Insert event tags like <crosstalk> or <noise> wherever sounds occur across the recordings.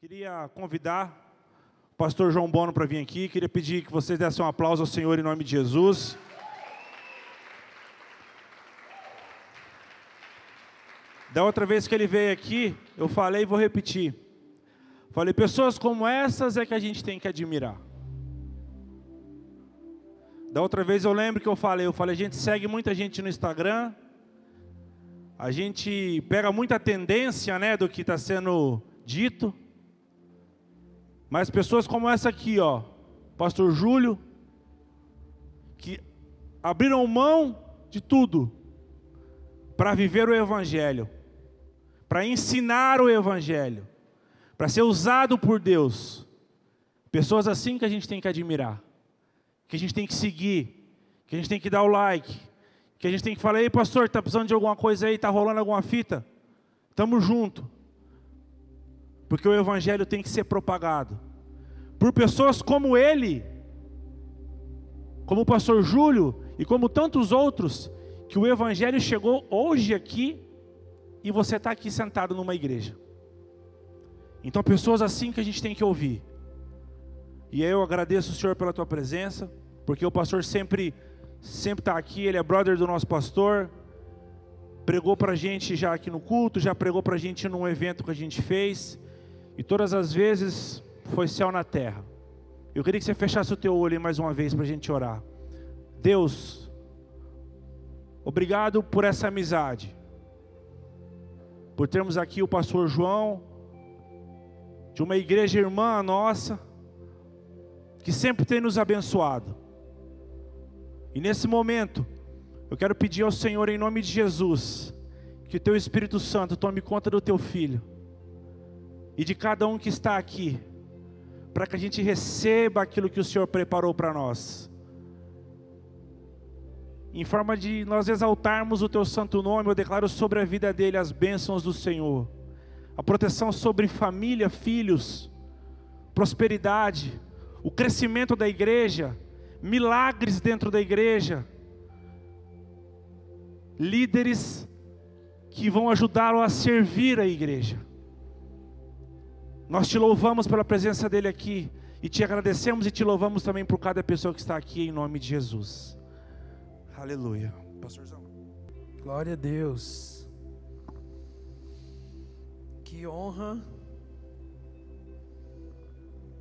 Queria convidar o pastor João Bono para vir aqui. Queria pedir que vocês dessem um aplauso ao Senhor em nome de Jesus. Da outra vez que ele veio aqui, eu falei e vou repetir. Falei, pessoas como essas é que a gente tem que admirar. Da outra vez eu lembro que eu falei, eu falei, a gente segue muita gente no Instagram, a gente pega muita tendência, né, do que está sendo dito, mas pessoas como essa aqui, ó, Pastor Júlio, que abriram mão de tudo para viver o Evangelho, para ensinar o Evangelho, para ser usado por Deus. Pessoas assim que a gente tem que admirar, que a gente tem que seguir, que a gente tem que dar o like, que a gente tem que falar, ei pastor, está precisando de alguma coisa aí, está rolando alguma fita? Estamos junto. Porque o evangelho tem que ser propagado por pessoas como ele, como o pastor Júlio e como tantos outros, que o evangelho chegou hoje aqui e você está aqui sentado numa igreja. Então, pessoas assim que a gente tem que ouvir. E eu agradeço o Senhor pela tua presença, porque o pastor sempre sempre está aqui, ele é brother do nosso pastor, pregou para a gente já aqui no culto, já pregou para a gente num evento que a gente fez. E todas as vezes foi céu na terra. Eu queria que você fechasse o teu olho mais uma vez para a gente orar. Deus, obrigado por essa amizade. Por termos aqui o pastor João, de uma igreja irmã nossa, que sempre tem nos abençoado. E nesse momento, eu quero pedir ao Senhor, em nome de Jesus, que o teu Espírito Santo tome conta do teu filho e de cada um que está aqui, para que a gente receba aquilo que o Senhor preparou para nós. Em forma de nós exaltarmos o teu santo nome, eu declaro sobre a vida dele as bênçãos do Senhor, a proteção sobre família, filhos, prosperidade, o crescimento da igreja, milagres dentro da igreja, líderes que vão ajudá-lo a servir a igreja. Nós te louvamos pela presença dele aqui e te agradecemos e te louvamos também por cada pessoa que está aqui em nome de Jesus. Aleluia. Pastorzão. Glória a Deus. Que honra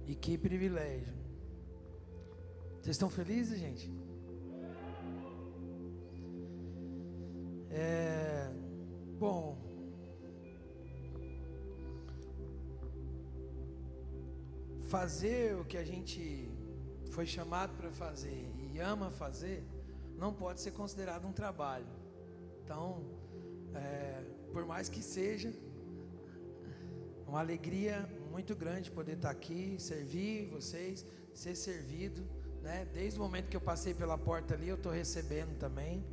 e que privilégio. Vocês estão felizes, gente? É, bom, fazer o que a gente foi chamado para fazer e ama fazer, não pode ser considerado um trabalho. Então, é, por mais que seja, uma alegria muito grande poder estar aqui, servir vocês, ser servido. Né? Desde o momento que eu passei pela porta ali, eu estou recebendo também.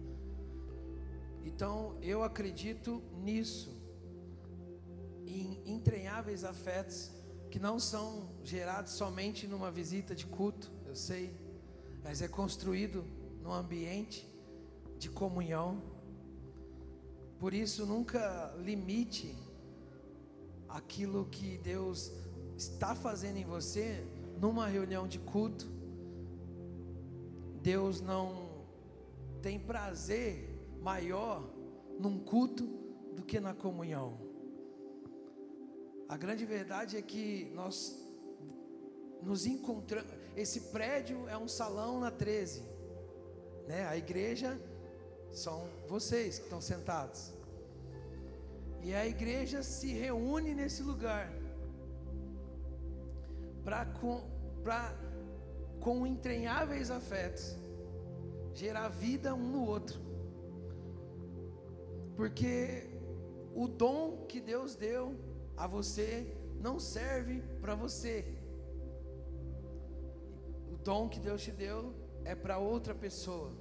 Então, eu acredito nisso, em entranháveis afetos que não são gerados somente numa visita de culto, eu sei, mas é construído num ambiente de comunhão. Por isso, nunca limite aquilo que Deus está fazendo em você numa reunião de culto. Deus não tem prazer maior num culto do que na comunhão. A grande verdade é que nós nos encontramos. Esse prédio é um salão na 13, né? A igreja são vocês que estão sentados. E a igreja se reúne nesse lugar para com, pra, com entranháveis afetos gerar vida um no outro. Porque o dom que Deus deu a você não serve para você. O dom que Deus te deu é para outra pessoa.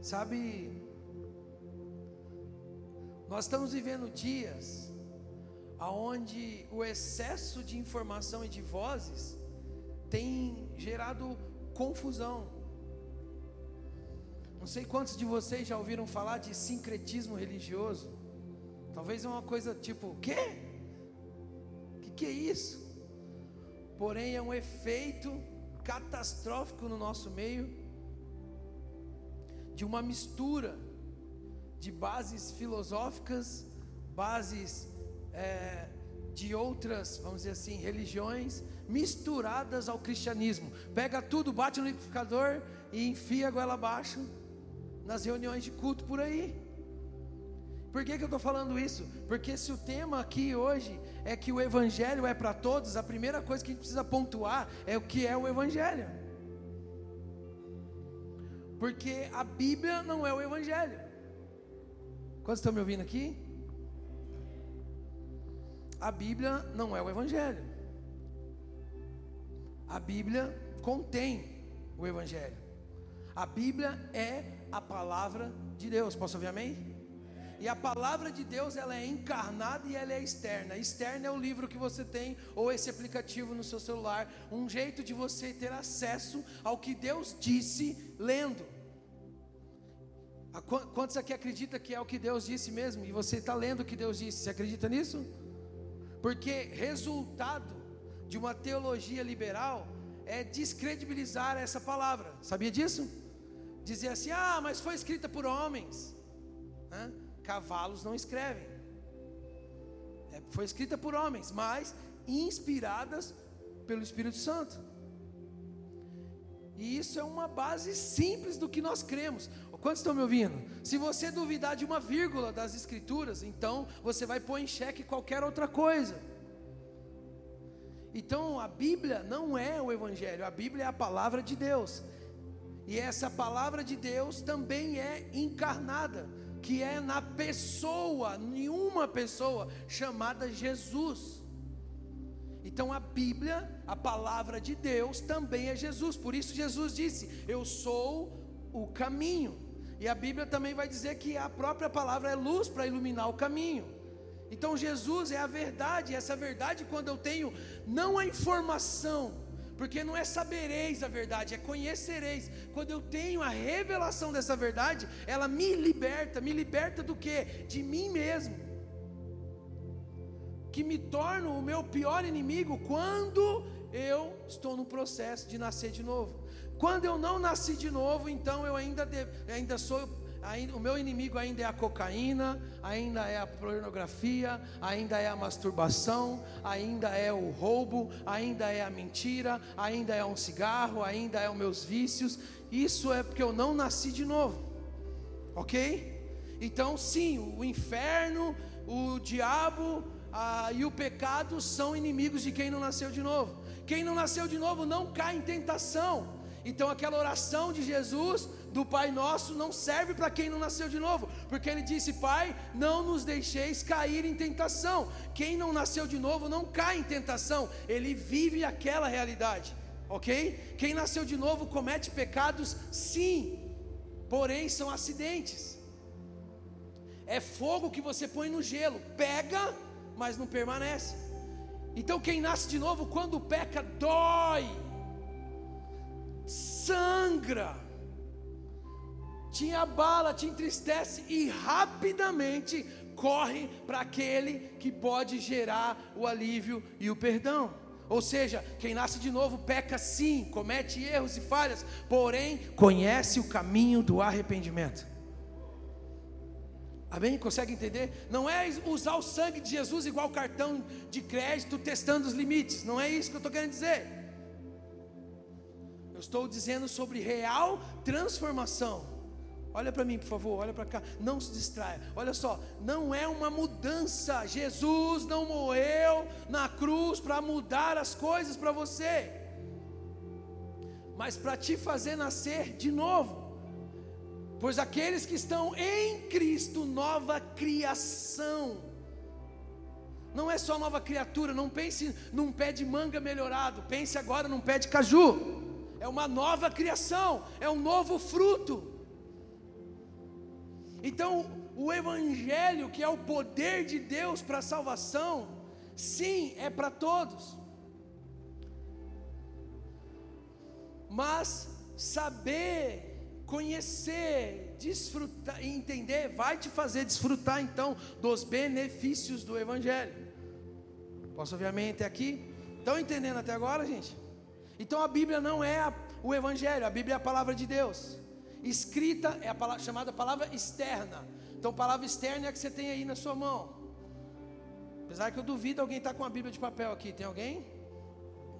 Sabe, nós estamos vivendo dias aonde o excesso de informação e de vozes tem gerado confusão. Não sei quantos de vocês já ouviram falar de sincretismo religioso. Talvez é uma coisa tipo, o quê? que é isso? Porém, é um efeito catastrófico no nosso meio de uma mistura de bases filosóficas, bases é, de outras, vamos dizer assim, religiões, misturadas ao cristianismo. Pega tudo, bate no liquidificador e enfia a goela abaixo nas reuniões de culto por aí. Por que, que eu estou falando isso? Porque se o tema aqui hoje é que o Evangelho é para todos, a primeira coisa que a gente precisa pontuar é o que é o Evangelho. Porque a Bíblia não é o Evangelho. Quantos estão me ouvindo aqui? A Bíblia não é o Evangelho. A Bíblia contém o Evangelho. A Bíblia é a palavra de Deus. Posso ouvir amém? E a palavra de Deus, ela é encarnada e ela é externa. Externa é o livro que você tem ou esse aplicativo no seu celular, um jeito de você ter acesso ao que Deus disse lendo. Quantos aqui acredita que é o que Deus disse mesmo? E você está lendo o que Deus disse? Você acredita nisso? Porque resultado de uma teologia liberal é descredibilizar essa palavra. Sabia disso? Dizer assim, ah, mas foi escrita por homens. Hã? Cavalos não escrevem. É, foi escrita por homens, mas inspiradas pelo Espírito Santo. E isso é uma base simples do que nós cremos. Quantos estão me ouvindo? Se você duvidar de uma vírgula das Escrituras, então você vai pôr em xeque qualquer outra coisa. Então a Bíblia não é o Evangelho, a Bíblia é a palavra de Deus. E essa palavra de Deus também é encarnada que é na pessoa, nenhuma pessoa, chamada Jesus. Então a Bíblia, a palavra de Deus, também é Jesus. Por isso Jesus disse: Eu sou o caminho. E a Bíblia também vai dizer que a própria palavra é luz para iluminar o caminho. Então Jesus é a verdade, e essa verdade, quando eu tenho não a informação, porque não é sabereis a verdade, é conhecereis. Quando eu tenho a revelação dessa verdade, ela me liberta, me liberta do que? De mim mesmo. Que me torno o meu pior inimigo quando eu estou no processo de nascer de novo. Quando eu não nasci de novo, então eu ainda, de, ainda sou o meu inimigo ainda é a cocaína, ainda é a pornografia, ainda é a masturbação, ainda é o roubo, ainda é a mentira, ainda é um cigarro, ainda é os meus vícios. Isso é porque eu não nasci de novo, ok? Então, sim, o inferno, o diabo e o pecado são inimigos de quem não nasceu de novo. Quem não nasceu de novo não cai em tentação. Então, aquela oração de Jesus do Pai Nosso não serve para quem não nasceu de novo, porque ele disse: Pai, não nos deixeis cair em tentação. Quem não nasceu de novo não cai em tentação, ele vive aquela realidade, ok? Quem nasceu de novo comete pecados, sim, porém são acidentes. É fogo que você põe no gelo, pega, mas não permanece. Então, quem nasce de novo, quando peca, dói, sangra te abala, te entristece e rapidamente corre para aquele que pode gerar o alívio e o perdão. Ou seja, quem nasce de novo peca sim, comete erros e falhas, porém conhece o caminho do arrependimento. Amém? Consegue entender? Não é usar o sangue de Jesus igual cartão de crédito testando os limites. Não é isso que eu estou querendo dizer. Eu estou dizendo sobre real transformação. Olha para mim, por favor, olha para cá. Não se distraia. Olha só, não é uma mudança. Jesus não morreu na cruz para mudar as coisas para você, mas para te fazer nascer de novo. Pois aqueles que estão em Cristo, nova criação. Não é só nova criatura, não pense num pé de manga melhorado, pense agora num pé de caju. É uma nova criação, é um novo fruto. Então, o Evangelho, que é o poder de Deus para a salvação, sim, é para todos. Mas saber, conhecer, desfrutar e entender vai te fazer desfrutar então dos benefícios do Evangelho. Posso ouvir amém até aqui? Estão entendendo até agora, gente? Então a Bíblia não é a, o Evangelho, a Bíblia é a palavra de Deus. Escrita é a palavra, chamada palavra externa. Então, palavra externa é a que você tem aí na sua mão. Apesar que eu duvido alguém estar tá com a Bíblia de papel aqui. Tem alguém?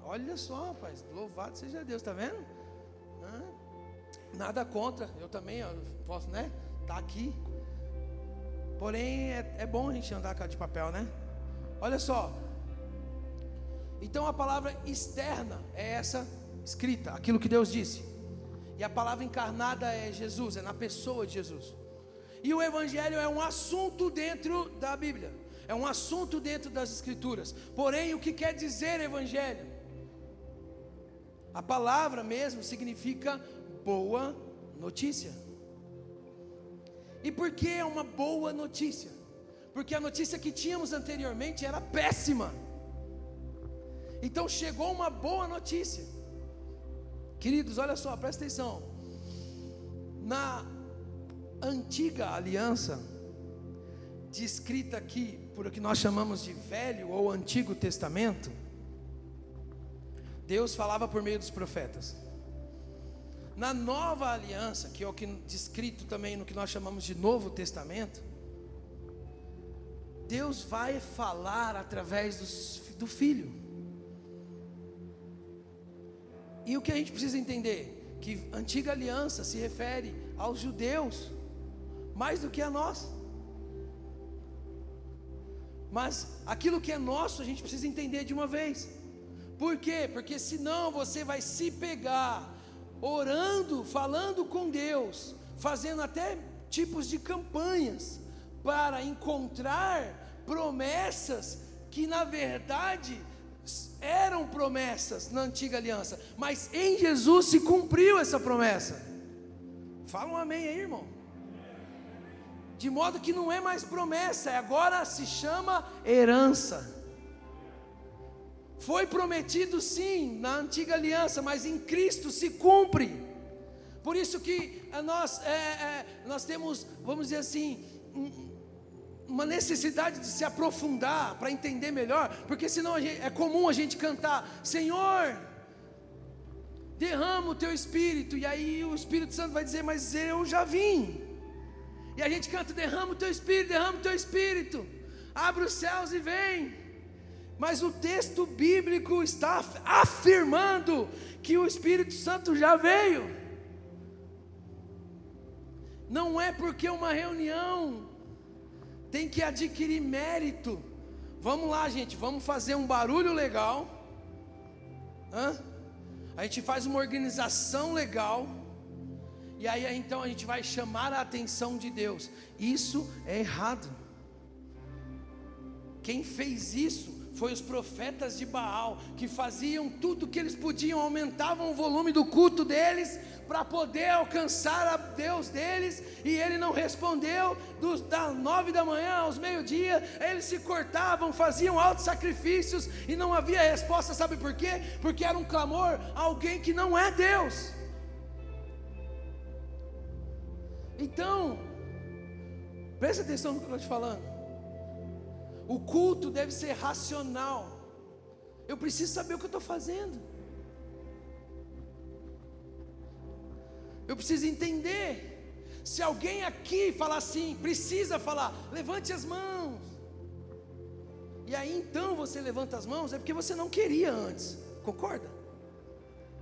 Olha só, rapaz. Louvado seja Deus, tá vendo? Nada contra. Eu também eu posso, né? Tá aqui. Porém, é, é bom a gente andar com a de papel, né? Olha só. Então a palavra externa é essa escrita, aquilo que Deus disse. E a palavra encarnada é Jesus, é na pessoa de Jesus. E o Evangelho é um assunto dentro da Bíblia, é um assunto dentro das Escrituras. Porém, o que quer dizer Evangelho? A palavra mesmo significa boa notícia. E por que é uma boa notícia? Porque a notícia que tínhamos anteriormente era péssima. Então chegou uma boa notícia. Queridos, olha só, presta atenção. Na antiga aliança, descrita aqui por o que nós chamamos de Velho ou Antigo Testamento, Deus falava por meio dos profetas. Na nova aliança, que é o que descrito também no que nós chamamos de Novo Testamento, Deus vai falar através do, do Filho. E o que a gente precisa entender? Que antiga aliança se refere aos judeus mais do que a nós. Mas aquilo que é nosso, a gente precisa entender de uma vez. Por quê? Porque senão você vai se pegar orando, falando com Deus, fazendo até tipos de campanhas para encontrar promessas que na verdade eram promessas na antiga aliança, mas em Jesus se cumpriu essa promessa. Fala um amém aí, irmão de modo que não é mais promessa, é agora se chama herança. Foi prometido sim na antiga aliança, mas em Cristo se cumpre. Por isso que nós, é, é, nós temos, vamos dizer assim, uma necessidade de se aprofundar para entender melhor, porque senão gente, é comum a gente cantar: Senhor, derrama o teu espírito, e aí o Espírito Santo vai dizer: Mas eu já vim. E a gente canta: derrama o teu espírito, derrama o teu espírito, abre os céus e vem. Mas o texto bíblico está afirmando que o Espírito Santo já veio. Não é porque uma reunião tem que adquirir mérito. Vamos lá, gente, vamos fazer um barulho legal. Hã? A gente faz uma organização legal e aí então a gente vai chamar a atenção de Deus. Isso é errado. Quem fez isso foi os profetas de Baal, que faziam tudo o que eles podiam, aumentavam o volume do culto deles para poder alcançar a Deus deles, e ele não respondeu, dos, das nove da manhã aos meio-dia, eles se cortavam, faziam altos sacrifícios, e não havia resposta, sabe por quê? Porque era um clamor a alguém que não é Deus. Então, preste atenção no que eu estou te falando. O culto deve ser racional. Eu preciso saber o que eu estou fazendo. Eu preciso entender. Se alguém aqui falar assim, precisa falar, levante as mãos. E aí então você levanta as mãos, é porque você não queria antes, concorda?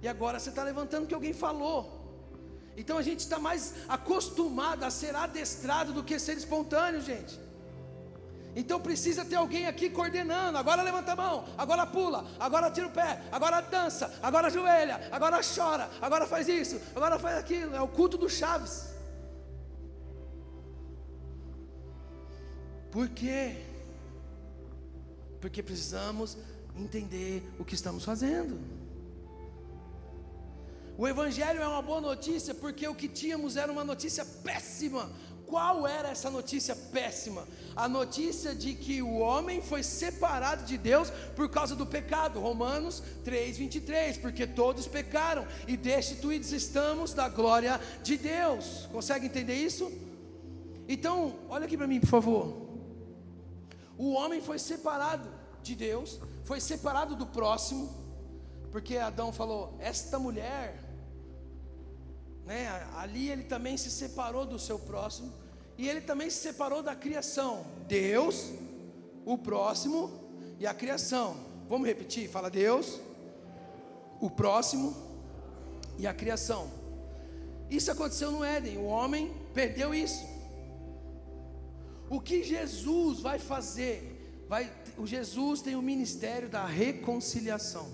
E agora você está levantando porque alguém falou. Então a gente está mais acostumado a ser adestrado do que ser espontâneo, gente. Então precisa ter alguém aqui coordenando. Agora levanta a mão, agora pula, agora tira o pé, agora dança, agora ajoelha, agora chora, agora faz isso, agora faz aquilo. É o culto do Chaves. Por quê? Porque precisamos entender o que estamos fazendo. O Evangelho é uma boa notícia porque o que tínhamos era uma notícia péssima. Qual era essa notícia péssima? A notícia de que o homem foi separado de Deus por causa do pecado. Romanos 3:23, porque todos pecaram e destituídos estamos da glória de Deus. Consegue entender isso? Então, olha aqui para mim, por favor. O homem foi separado de Deus, foi separado do próximo, porque Adão falou: Esta mulher, né, ali ele também se separou do seu próximo, e ele também se separou da criação. Deus, o próximo e a criação. Vamos repetir? Fala Deus, o próximo e a criação. Isso aconteceu no Éden, o homem perdeu isso. O que Jesus vai fazer? Vai, o Jesus tem o ministério da reconciliação.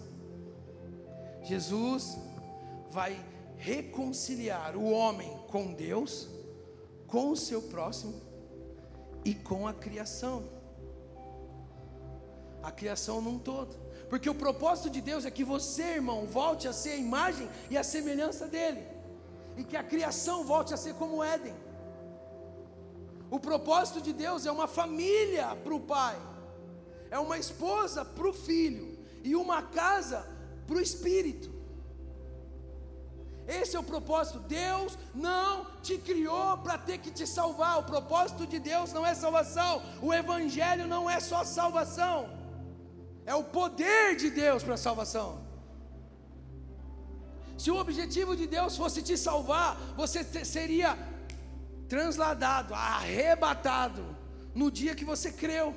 Jesus vai reconciliar o homem com Deus, com o seu próximo e com a criação. A criação num todo. Porque o propósito de Deus é que você, irmão, volte a ser a imagem e a semelhança dele. E que a criação volte a ser como Éden. O propósito de Deus é uma família para o pai, é uma esposa para o filho, e uma casa para o espírito. Esse é o propósito. Deus não te criou para ter que te salvar. O propósito de Deus não é salvação. O Evangelho não é só salvação. É o poder de Deus para salvação. Se o objetivo de Deus fosse te salvar, você seria transladado, arrebatado no dia que você creu.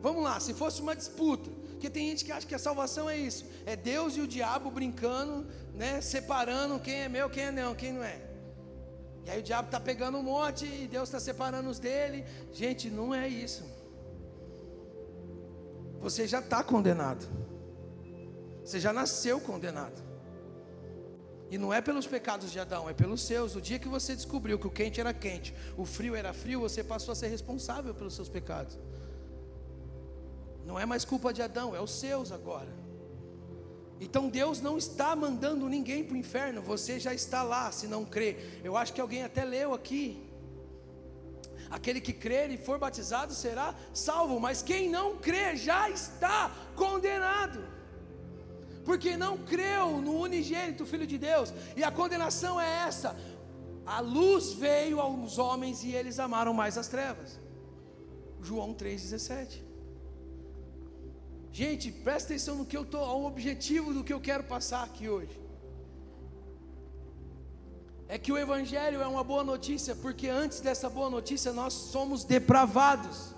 Vamos lá, se fosse uma disputa, porque tem gente que acha que a salvação é isso, é Deus e o diabo brincando, né, separando quem é meu, quem é não, quem não é. E aí o diabo está pegando um monte e Deus está separando os dele. Gente, não é isso. Você já está condenado. Você já nasceu condenado. E não é pelos pecados de Adão, é pelos seus. O dia que você descobriu que o quente era quente, o frio era frio, você passou a ser responsável pelos seus pecados. Não é mais culpa de Adão, é os seus agora. Então Deus não está mandando ninguém para o inferno, você já está lá, se não crê. Eu acho que alguém até leu aqui. Aquele que crer e for batizado será salvo, mas quem não crê já está condenado porque não creu no unigênito Filho de Deus, e a condenação é essa: a luz veio aos homens e eles amaram mais as trevas. João 3,17. Gente, presta atenção no que eu estou, ao objetivo do que eu quero passar aqui hoje. É que o Evangelho é uma boa notícia, porque antes dessa boa notícia nós somos depravados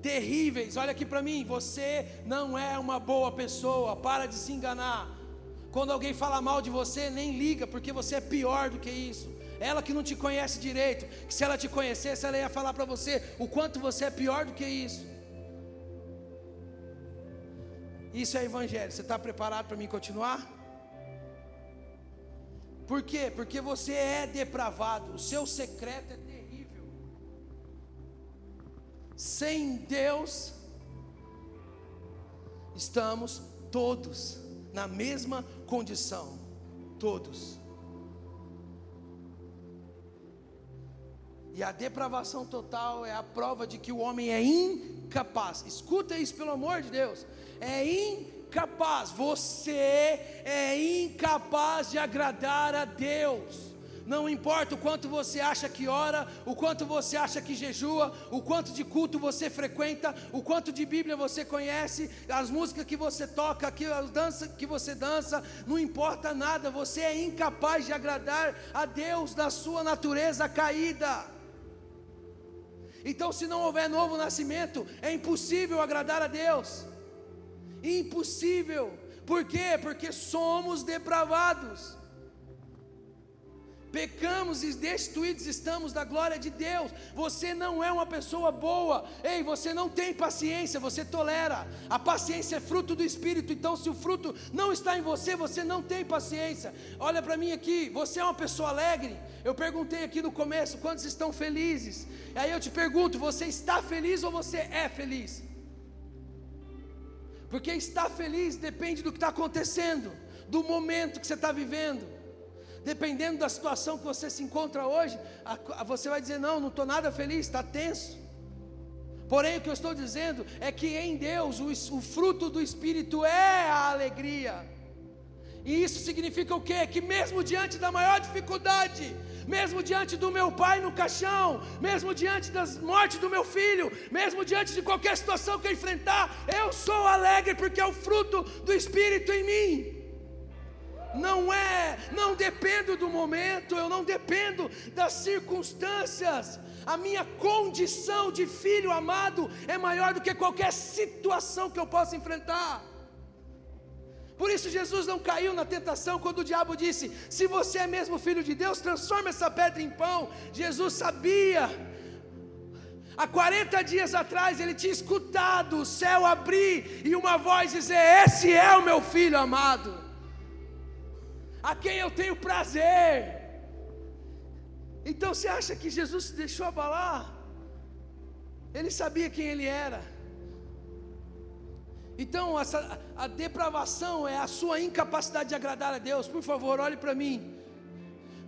terríveis. Olha aqui para mim, você não é uma boa pessoa, para de se enganar. Quando alguém fala mal de você, nem liga, porque você é pior do que isso. Ela que não te conhece direito, que se ela te conhecesse, ela ia falar para você o quanto você é pior do que isso. Isso é evangelho. Você está preparado para mim continuar? Por quê? Porque você é depravado. O seu secreto é sem Deus, estamos todos na mesma condição. Todos. E a depravação total é a prova de que o homem é incapaz. Escuta isso, pelo amor de Deus. É incapaz. Você é incapaz de agradar a Deus. Não importa o quanto você acha que ora, o quanto você acha que jejua, o quanto de culto você frequenta, o quanto de Bíblia você conhece, as músicas que você toca, as danças que você dança, não importa nada, você é incapaz de agradar a Deus da sua natureza caída. Então, se não houver novo nascimento, é impossível agradar a Deus. Impossível. Por quê? Porque somos depravados. Pecamos e destituídos estamos da glória de Deus. Você não é uma pessoa boa. Ei, você não tem paciência, você tolera. A paciência é fruto do Espírito. Então, se o fruto não está em você, você não tem paciência. Olha para mim aqui. Você é uma pessoa alegre? Eu perguntei aqui no começo quantos estão felizes. Aí eu te pergunto: você está feliz ou você é feliz? Porque estar feliz depende do que está acontecendo, do momento que você está vivendo. Dependendo da situação que você se encontra hoje, você vai dizer: Não, não estou nada feliz, está tenso. Porém, o que eu estou dizendo é que em Deus o, o fruto do Espírito é a alegria. E isso significa o quê? Que mesmo diante da maior dificuldade, mesmo diante do meu pai no caixão, mesmo diante das mortes do meu filho, mesmo diante de qualquer situação que eu enfrentar, eu sou alegre porque é o fruto do Espírito em mim. Não é, não dependo do momento, eu não dependo das circunstâncias. A minha condição de filho amado é maior do que qualquer situação que eu possa enfrentar. Por isso Jesus não caiu na tentação quando o diabo disse: Se você é mesmo filho de Deus, transforma essa pedra em pão. Jesus sabia. Há 40 dias atrás ele tinha escutado o céu abrir e uma voz dizer: Esse é o meu filho amado, a quem eu tenho prazer. Então você acha que Jesus se deixou abalar? Ele sabia quem ele era. Então, essa, a depravação é a sua incapacidade de agradar a Deus. Por favor, olhe para mim.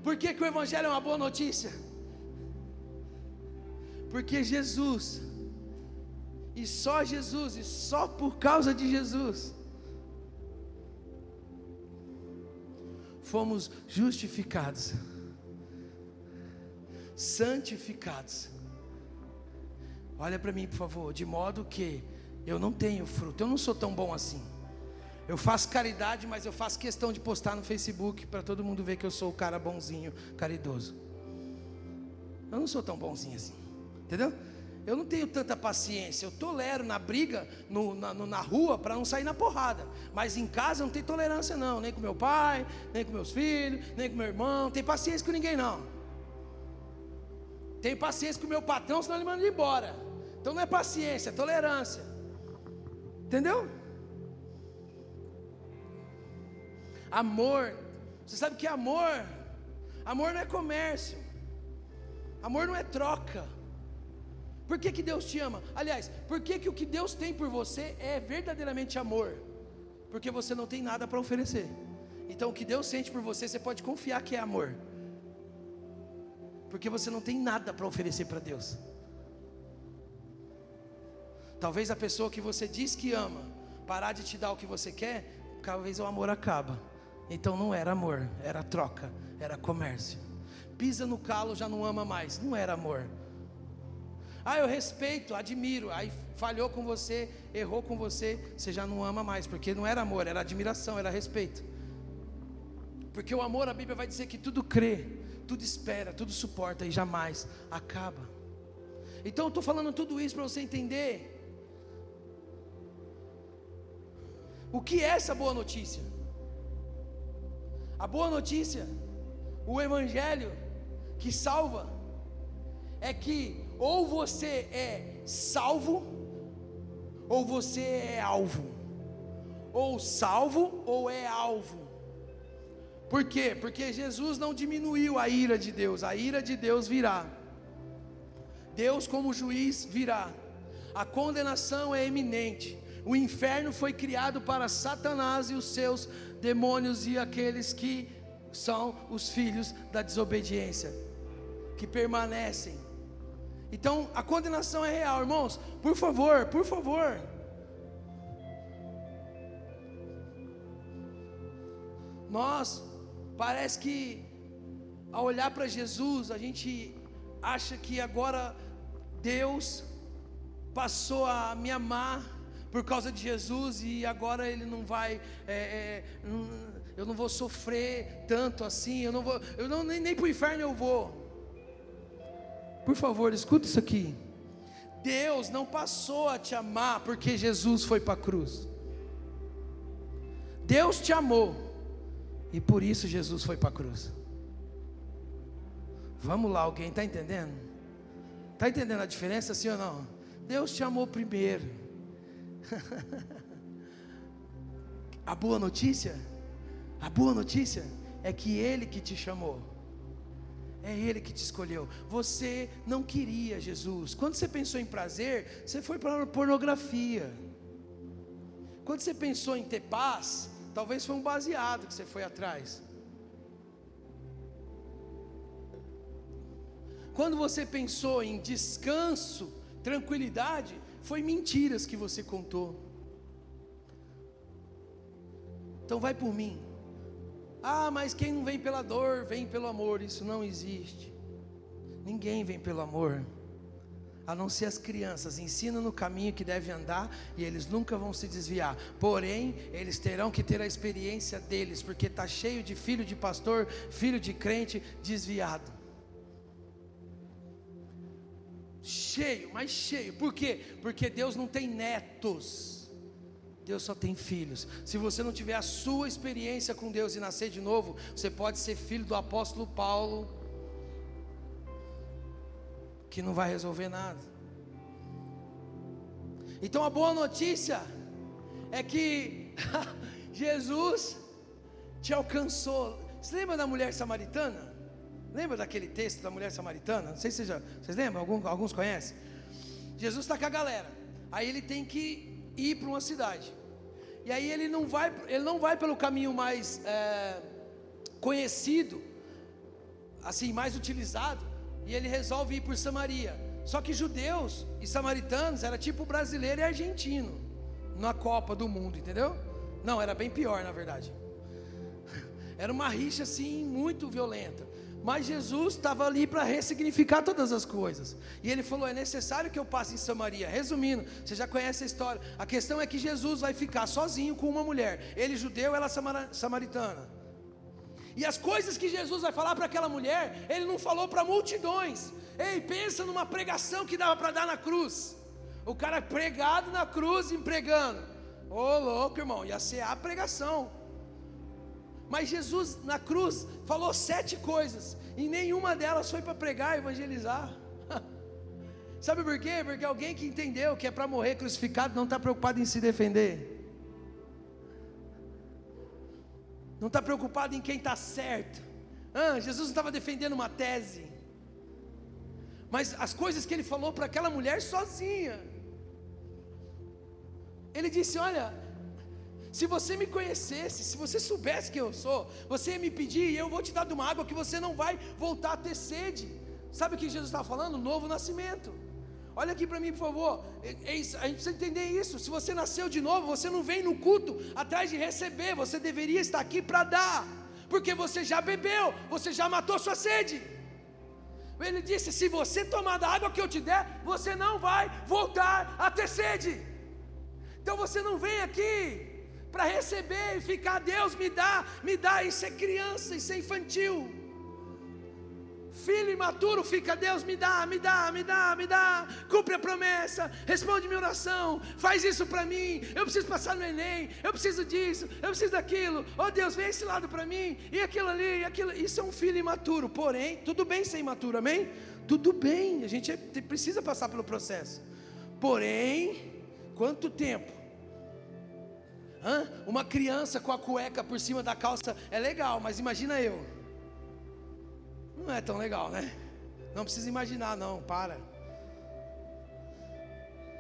Por que, que o Evangelho é uma boa notícia? Porque Jesus, e só Jesus, e só por causa de Jesus, fomos justificados, santificados. Olha para mim, por favor, de modo que eu não tenho fruto, eu não sou tão bom assim. Eu faço caridade, mas eu faço questão de postar no Facebook para todo mundo ver que eu sou o cara bonzinho, caridoso. Eu não sou tão bonzinho assim, entendeu? Eu não tenho tanta paciência. Eu tolero na briga, no, na, no, na rua, para não sair na porrada. Mas em casa eu não tenho tolerância, não. Nem com meu pai, nem com meus filhos, nem com meu irmão. Não tenho paciência com ninguém, não. Tenho paciência com meu patrão, senão ele manda embora. Então não é paciência, é tolerância. Entendeu? Amor. Você sabe que amor, amor não é comércio. Amor não é troca. Por que, que Deus te ama? Aliás, por que, que o que Deus tem por você é verdadeiramente amor? Porque você não tem nada para oferecer. Então o que Deus sente por você, você pode confiar que é amor. Porque você não tem nada para oferecer para Deus. Talvez a pessoa que você diz que ama parar de te dar o que você quer, talvez o amor acaba. Então não era amor, era troca, era comércio. Pisa no calo, já não ama mais, não era amor. Ah, eu respeito, admiro. Aí falhou com você, errou com você, você já não ama mais, porque não era amor, era admiração, era respeito. Porque o amor, a Bíblia vai dizer que tudo crê, tudo espera, tudo suporta e jamais acaba. Então eu estou falando tudo isso para você entender O que é essa boa notícia? A boa notícia, o Evangelho que salva, é que ou você é salvo, ou você é alvo, ou salvo ou é alvo. Por quê? Porque Jesus não diminuiu a ira de Deus, a ira de Deus virá. Deus, como juiz, virá. A condenação é eminente. O inferno foi criado para Satanás e os seus demônios e aqueles que são os filhos da desobediência, que permanecem. Então, a condenação é real, irmãos. Por favor, por favor. Nós parece que ao olhar para Jesus, a gente acha que agora Deus passou a me amar por causa de Jesus e agora ele não vai, é, é, eu não vou sofrer tanto assim, eu não vou, eu não, nem, nem para o inferno eu vou. Por favor, escuta isso aqui. Deus não passou a te amar porque Jesus foi para a cruz. Deus te amou e por isso Jesus foi para a cruz. Vamos lá, alguém está entendendo? Está entendendo a diferença, sim ou não? Deus te amou primeiro. <laughs> a boa notícia, a boa notícia é que Ele que te chamou. É Ele que te escolheu. Você não queria Jesus. Quando você pensou em prazer, você foi para pornografia. Quando você pensou em ter paz, talvez foi um baseado que você foi atrás. Quando você pensou em descanso, tranquilidade, foi mentiras que você contou. Então vai por mim. Ah, mas quem não vem pela dor, vem pelo amor. Isso não existe. Ninguém vem pelo amor. A não ser as crianças, ensina no caminho que deve andar e eles nunca vão se desviar. Porém, eles terão que ter a experiência deles, porque está cheio de filho de pastor, filho de crente desviado. Cheio, mas cheio. Por quê? Porque Deus não tem netos. Deus só tem filhos. Se você não tiver a sua experiência com Deus e nascer de novo, você pode ser filho do apóstolo Paulo, que não vai resolver nada. Então a boa notícia é que <laughs> Jesus te alcançou. Você lembra da mulher samaritana? Lembra daquele texto da mulher samaritana? Não sei se já, vocês lembram, alguns, alguns conhecem. Jesus está com a galera. Aí ele tem que ir para uma cidade. E aí ele não vai, ele não vai pelo caminho mais é, conhecido, assim, mais utilizado, e ele resolve ir por Samaria. Só que judeus e samaritanos era tipo brasileiro e argentino na Copa do Mundo, entendeu? Não, era bem pior, na verdade. <laughs> Era uma rixa assim muito violenta. Mas Jesus estava ali para ressignificar todas as coisas. E ele falou: é necessário que eu passe em Samaria. Resumindo, você já conhece a história. A questão é que Jesus vai ficar sozinho com uma mulher. Ele judeu, ela samaritana. E as coisas que Jesus vai falar para aquela mulher, ele não falou para multidões. Ei, pensa numa pregação que dava para dar na cruz. O cara pregado na cruz, empregando. Ô oh, louco, irmão, ia ser a pregação. Mas Jesus na cruz falou sete coisas, e nenhuma delas foi para pregar evangelizar. <laughs> Sabe por quê? Porque alguém que entendeu que é para morrer crucificado não está preocupado em se defender, não está preocupado em quem está certo. Ah, Jesus não estava defendendo uma tese, mas as coisas que ele falou para aquela mulher sozinha. Ele disse: Olha, se você me conhecesse, se você soubesse quem eu sou, você ia me pedir e eu vou te dar de uma água que você não vai voltar a ter sede. Sabe o que Jesus estava falando? Novo nascimento. Olha aqui para mim, por favor. É, é isso, a gente precisa entender isso. Se você nasceu de novo, você não vem no culto atrás de receber. Você deveria estar aqui para dar, porque você já bebeu, você já matou sua sede. Ele disse: se você tomar da água que eu te der, você não vai voltar a ter sede. Então você não vem aqui para receber e ficar, Deus me dá, me dá, isso é criança, isso é infantil. Filho imaturo fica, Deus me dá, me dá, me dá, me dá, cumpre a promessa, responde minha oração, faz isso para mim, eu preciso passar no Enem, eu preciso disso, eu preciso daquilo, oh Deus, vem esse lado para mim, e aquilo ali, e aquilo, isso é um filho imaturo, porém, tudo bem ser imaturo, amém? Tudo bem, a gente é, precisa passar pelo processo, porém, quanto tempo Hã? Uma criança com a cueca por cima da calça é legal, mas imagina eu. Não é tão legal, né? Não precisa imaginar, não, para.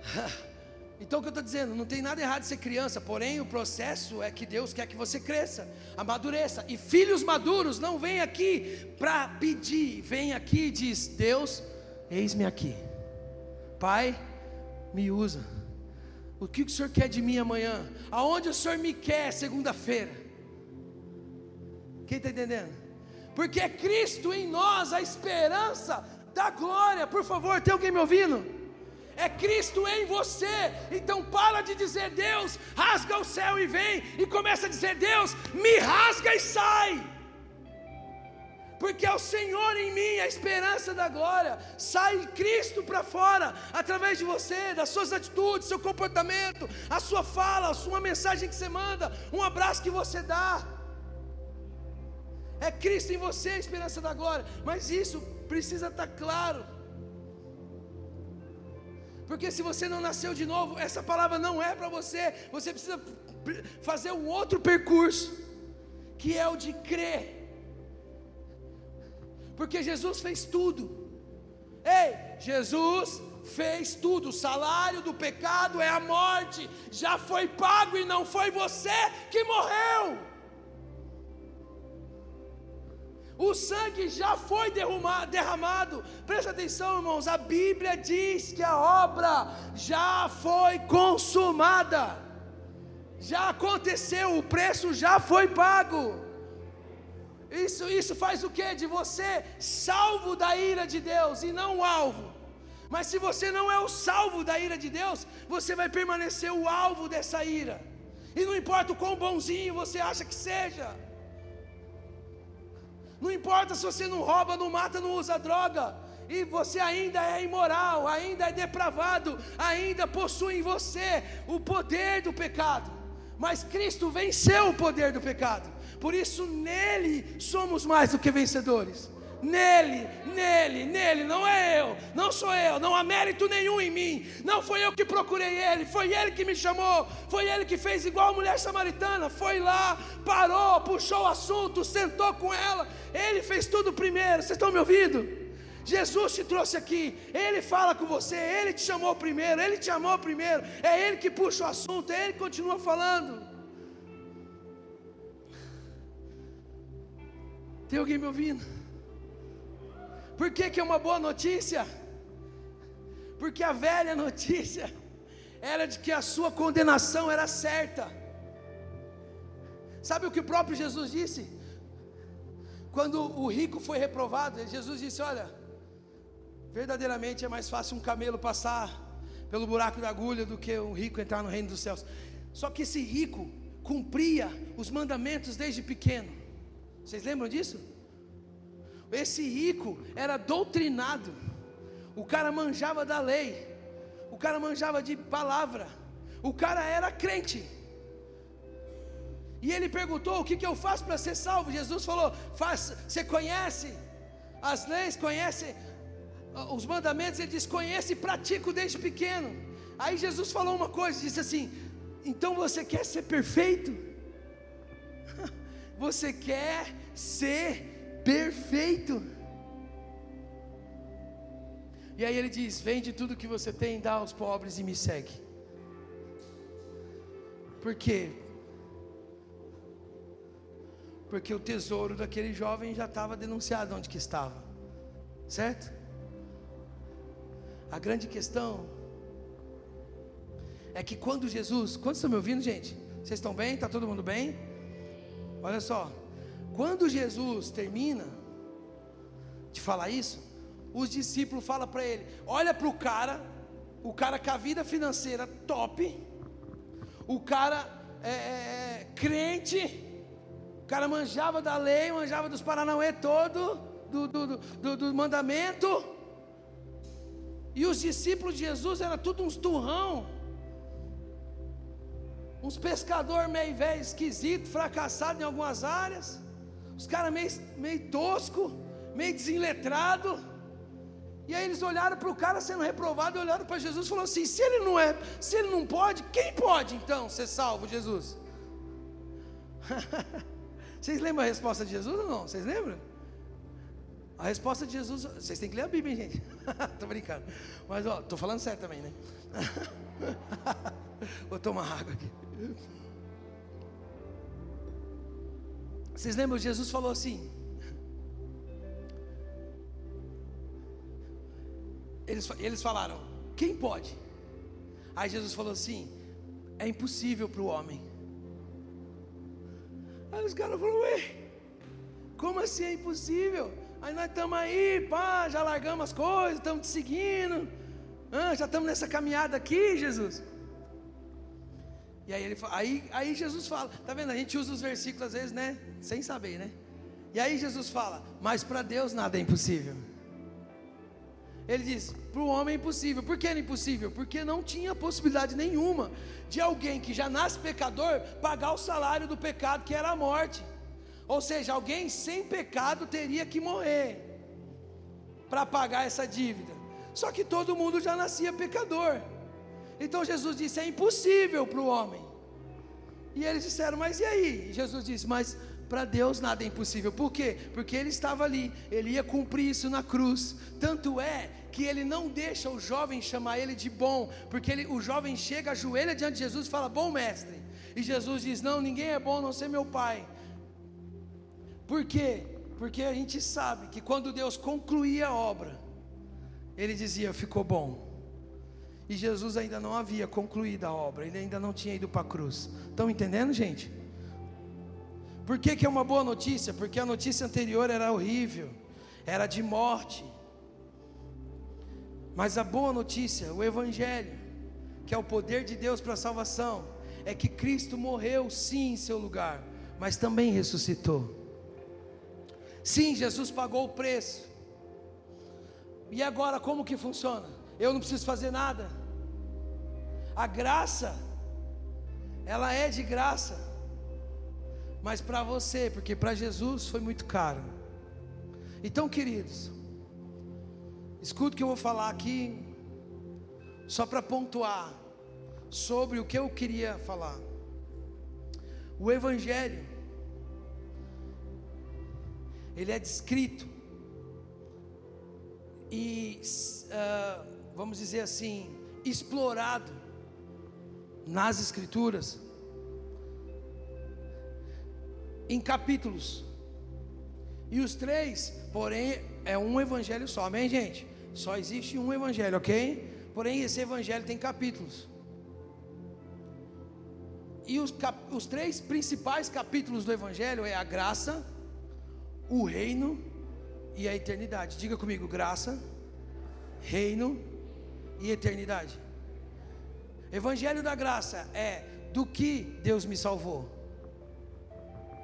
<laughs> Então o que eu estou dizendo, não tem nada errado de ser criança, porém o processo é que Deus quer que você cresça, amadureça. E filhos maduros não vêm aqui para pedir, vem aqui e diz: Deus, eis-me aqui. Pai, me usa. O que o Senhor quer de mim amanhã? Aonde o Senhor me quer segunda-feira? Quem está entendendo? Porque é Cristo em nós a esperança da glória. Por favor, tem alguém me ouvindo? É Cristo em você. Então para de dizer Deus, rasga o céu e vem, e começa a dizer Deus, me rasga e sai porque é o Senhor em mim, a esperança da glória. Sai Cristo para fora, através de você, das suas atitudes, seu comportamento, a sua fala, a sua mensagem que você manda, um abraço que você dá. É Cristo em você, a esperança da glória. Mas isso precisa estar tá claro. Porque se você não nasceu de novo, essa palavra não é para você. Você precisa fazer um outro percurso, que é o de crer porque Jesus fez tudo. Ei, Jesus fez tudo. O salário do pecado é a morte. Já foi pago e não foi você que morreu. O sangue já foi derramado. Presta atenção, irmãos. A Bíblia diz que a obra já foi consumada. Já aconteceu, o preço já foi pago. Isso, isso faz o que? De você salvo da ira de Deus e não o alvo. Mas se você não é o salvo da ira de Deus, você vai permanecer o alvo dessa ira. E não importa o quão bonzinho você acha que seja. Não importa se você não rouba, não mata, não usa droga. E você ainda é imoral, ainda é depravado, ainda possui em você o poder do pecado. Mas Cristo venceu o poder do pecado. Por isso nele somos mais do que vencedores. Nele, nele, nele, não é eu, não sou eu, não há mérito nenhum em mim. Não foi eu que procurei ele, foi ele que me chamou, foi ele que fez igual a mulher samaritana, foi lá, parou, puxou o assunto, sentou com ela, ele fez tudo primeiro. Vocês estão me ouvindo? Jesus te trouxe aqui, Ele fala com você, Ele te chamou primeiro, Ele te amou primeiro, é Ele que puxa o assunto, é Ele que continua falando. Tem alguém me ouvindo? Por que, que é uma boa notícia? Porque a velha notícia era de que a sua condenação era certa. Sabe o que o próprio Jesus disse? Quando o rico foi reprovado, Jesus disse: Olha, verdadeiramente é mais fácil um camelo passar pelo buraco da agulha do que um rico entrar no reino dos céus. Só que esse rico cumpria os mandamentos desde pequeno. Vocês lembram disso? Esse rico era doutrinado. O cara manjava da lei. O cara manjava de palavra. O cara era crente. E ele perguntou: O que, que eu faço para ser salvo? Jesus falou: Faz, Você conhece as leis, conhece os mandamentos? Ele diz: Conhece e pratico desde pequeno. Aí Jesus falou uma coisa: Disse assim: Então você quer ser perfeito? <laughs> Você quer ser perfeito? E aí ele diz: Vende tudo que você tem, dá aos pobres e me segue. Por quê? Porque o tesouro daquele jovem já estava denunciado onde que estava. Certo? A grande questão é que quando Jesus, quantos estão me ouvindo, gente? Vocês estão bem? Está todo mundo bem? Olha só, quando Jesus termina de falar isso, os discípulos falam para ele: olha para o cara, o cara com a vida financeira top, o cara é, é, é, crente, o cara manjava da lei, manjava dos Paranauê todo, do, do, do, do mandamento, e os discípulos de Jesus eram tudo uns turrão, uns pescador meio velho, esquisito, fracassado em algumas áreas, os caras meio, meio tosco, meio desenletrado. E aí eles olharam para o cara sendo reprovado, olharam para Jesus e falaram assim: se ele não é, se ele não pode, quem pode então ser salvo, Jesus? <laughs> Vocês lembram a resposta de Jesus ou não? Vocês lembram? A resposta de Jesus, vocês têm que ler a Bíblia, gente. <laughs> tô brincando. Mas ó, tô falando sério também, né? <laughs> Vou tomar água aqui. Vocês lembram? Jesus falou assim. Eles, eles falaram: Quem pode? Aí Jesus falou assim: É impossível para o homem. Aí os caras falaram: Ué, como assim é impossível? Aí nós estamos aí, pá, já largamos as coisas, estamos te seguindo. Ah, já estamos nessa caminhada aqui, Jesus. E aí, ele, aí, aí Jesus fala, tá vendo? A gente usa os versículos às vezes, né? Sem saber, né? E aí Jesus fala, mas para Deus nada é impossível. Ele diz, para o homem é impossível. Por que era impossível? Porque não tinha possibilidade nenhuma de alguém que já nasce pecador pagar o salário do pecado, que era a morte. Ou seja, alguém sem pecado teria que morrer para pagar essa dívida. Só que todo mundo já nascia pecador. Então Jesus disse: é impossível para o homem. E eles disseram: mas e aí? E Jesus disse: mas para Deus nada é impossível. Por quê? Porque ele estava ali, ele ia cumprir isso na cruz. Tanto é que ele não deixa o jovem chamar ele de bom, porque ele, o jovem chega, ajoelha diante de Jesus e fala: Bom mestre. E Jesus diz: Não, ninguém é bom a não ser meu pai. Por quê? Porque a gente sabe que quando Deus concluía a obra, ele dizia: Ficou bom. E Jesus ainda não havia concluído a obra, ele ainda não tinha ido para a cruz. Estão entendendo, gente? Por que, que é uma boa notícia? Porque a notícia anterior era horrível, era de morte. Mas a boa notícia, o Evangelho, que é o poder de Deus para a salvação, é que Cristo morreu sim em seu lugar, mas também ressuscitou. Sim, Jesus pagou o preço. E agora como que funciona? Eu não preciso fazer nada. A graça, ela é de graça, mas para você, porque para Jesus foi muito caro. Então, queridos, escuta o que eu vou falar aqui, só para pontuar sobre o que eu queria falar. O Evangelho, ele é descrito e, uh, vamos dizer assim, explorado nas Escrituras em capítulos. E os três, porém, é um evangelho só, amém, gente? Só existe um evangelho, ok? Porém, esse evangelho tem capítulos. E os, cap, os três principais capítulos do Evangelho é a graça, o reino e a eternidade. Diga comigo: graça, reino e eternidade. Evangelho da graça é do que Deus me salvou,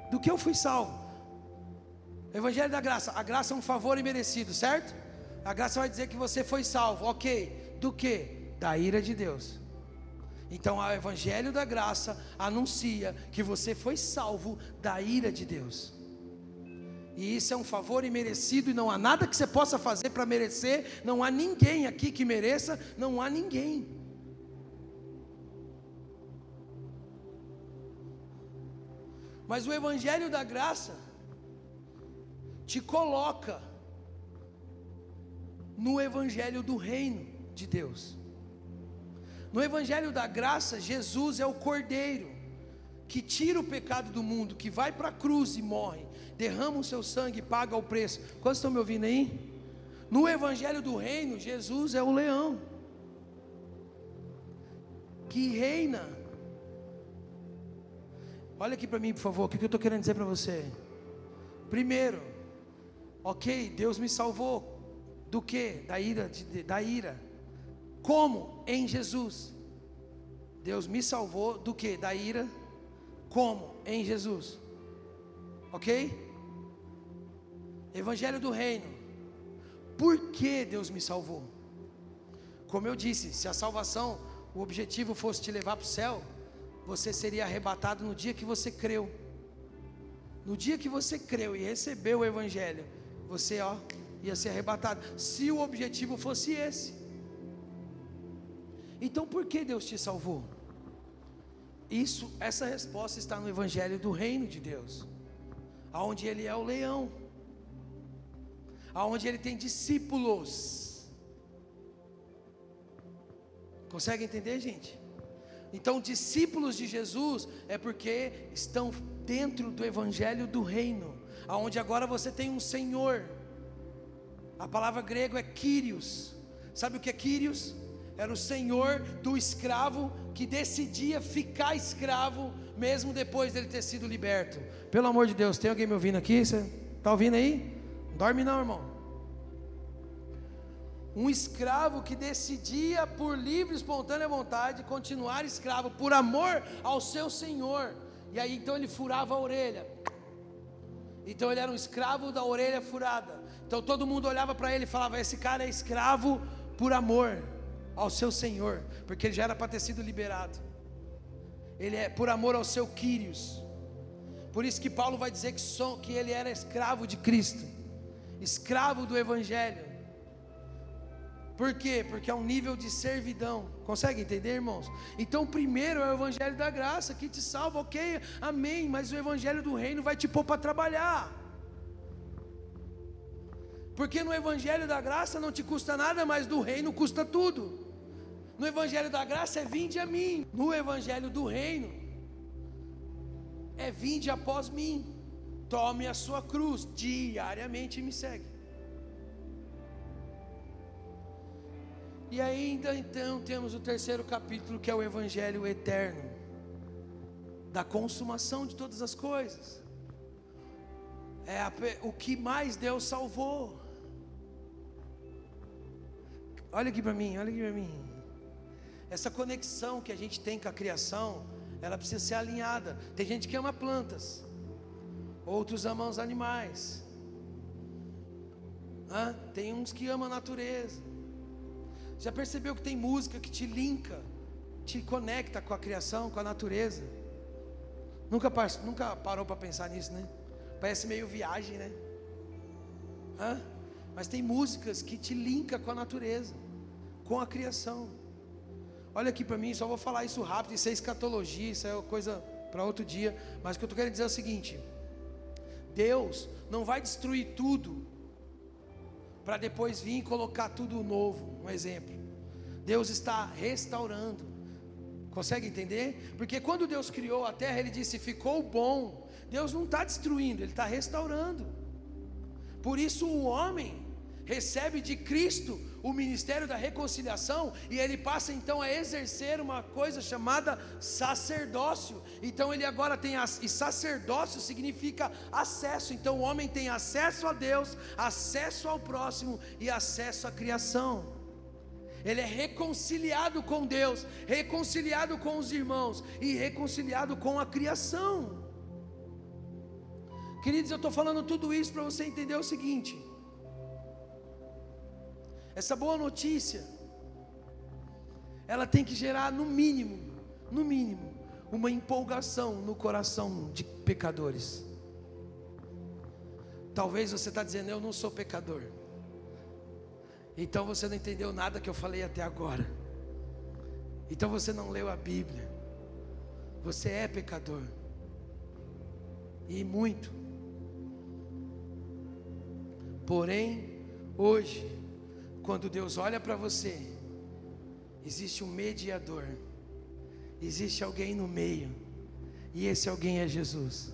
do que eu fui salvo. Evangelho da graça, a graça é um favor imerecido, certo? A graça vai dizer que você foi salvo, ok? Do que? Da ira de Deus. Então, o Evangelho da Graça anuncia que você foi salvo da ira de Deus. E isso é um favor imerecido e não há nada que você possa fazer para merecer, não há ninguém aqui que mereça, não há ninguém. Mas o Evangelho da Graça te coloca no Evangelho do Reino de Deus. No Evangelho da Graça, Jesus é o Cordeiro que tira o pecado do mundo, que vai para a cruz e morre, derrama o seu sangue, paga o preço. Quantos estão me ouvindo aí? No Evangelho do Reino, Jesus é o leão que reina. Olha aqui para mim, por favor, o que eu estou querendo dizer para você? Primeiro, ok, Deus me salvou do que? Da ira, de, da ira. Como? Em Jesus. Deus me salvou do que? Da ira. Como? Em Jesus. Ok? Evangelho do Reino. Por que Deus me salvou? Como eu disse, se a salvação, o objetivo fosse te levar para o céu, você seria arrebatado no dia que você creu. No dia que você creu e recebeu o Evangelho, você ó, ia ser arrebatado. Se o objetivo fosse esse. Então por que Deus te salvou? Isso, essa resposta está no evangelho do reino de Deus. Aonde ele é o leão. Aonde ele tem discípulos. Consegue entender, gente? Então, discípulos de Jesus é porque estão dentro do evangelho do reino, aonde agora você tem um Senhor. A palavra grego é Kyrios. Sabe o que é Kyrios? era o senhor do escravo que decidia ficar escravo mesmo depois dele ter sido liberto. Pelo amor de Deus, tem alguém me ouvindo aqui? Você está ouvindo aí? Dorme não, irmão. Um escravo que decidia por livre e espontânea vontade continuar escravo por amor ao seu senhor. E aí então ele furava a orelha. Então ele era um escravo da orelha furada. Então todo mundo olhava para ele e falava: Esse cara é escravo por amor ao seu Senhor, porque ele já era para ter sido liberado. Ele é por amor ao seu Quírios. Por isso que Paulo vai dizer que, que ele era escravo de Cristo, escravo do Evangelho. Por quê? Porque é um nível de servidão. Consegue entender, irmãos? Então, primeiro é o Evangelho da graça que te salva, ok, amém. Mas o Evangelho do Reino vai te pôr para trabalhar. Porque no Evangelho da graça não te custa nada, mas do reino custa tudo. No Evangelho da graça é vinde a mim. No Evangelho do reino é vinde após mim. Tome a sua cruz diariamente e me segue. E ainda então temos o terceiro capítulo que é o Evangelho eterno, da consumação de todas as coisas. é a, o que mais Deus salvou. Olha aqui para mim, olha aqui para mim. Essa conexão que a gente tem com a criação, ela precisa ser alinhada. Tem gente que ama plantas, outros amam os animais. Hã? Tem uns que amam a natureza. Já percebeu que tem música que te linka, te conecta com a criação, com a natureza? Nunca, nunca parou para pensar nisso, né? Parece meio viagem, né? Hã? Mas tem músicas que te linka com a natureza, com a criação. Olha aqui para mim, só vou falar isso rápido, isso é escatologia, isso é coisa para outro dia. Mas o que eu estou querendo dizer é o seguinte: Deus não vai destruir tudo para depois vir e colocar tudo novo. Um exemplo. Deus está restaurando. Consegue entender? Porque quando Deus criou a terra, Ele disse: ficou bom. Deus não está destruindo, Ele está restaurando. Por isso o homem recebe de Cristo o ministério da reconciliação e ele passa então a exercer uma coisa chamada sacerdócio. Então ele agora tem as, e sacerdócio significa acesso. Então o homem tem acesso a Deus, acesso ao próximo e acesso à criação. Ele é reconciliado com Deus, reconciliado com os irmãos e reconciliado com a criação. Queridos, eu estou falando tudo isso para você entender o seguinte: essa boa notícia, ela tem que gerar no mínimo, no mínimo, uma empolgação no coração de pecadores. Talvez você está dizendo, eu não sou pecador. Então você não entendeu nada que eu falei até agora. Então você não leu a Bíblia. Você é pecador. E muito. Porém, hoje, quando Deus olha para você, existe um mediador, existe alguém no meio, e esse alguém é Jesus.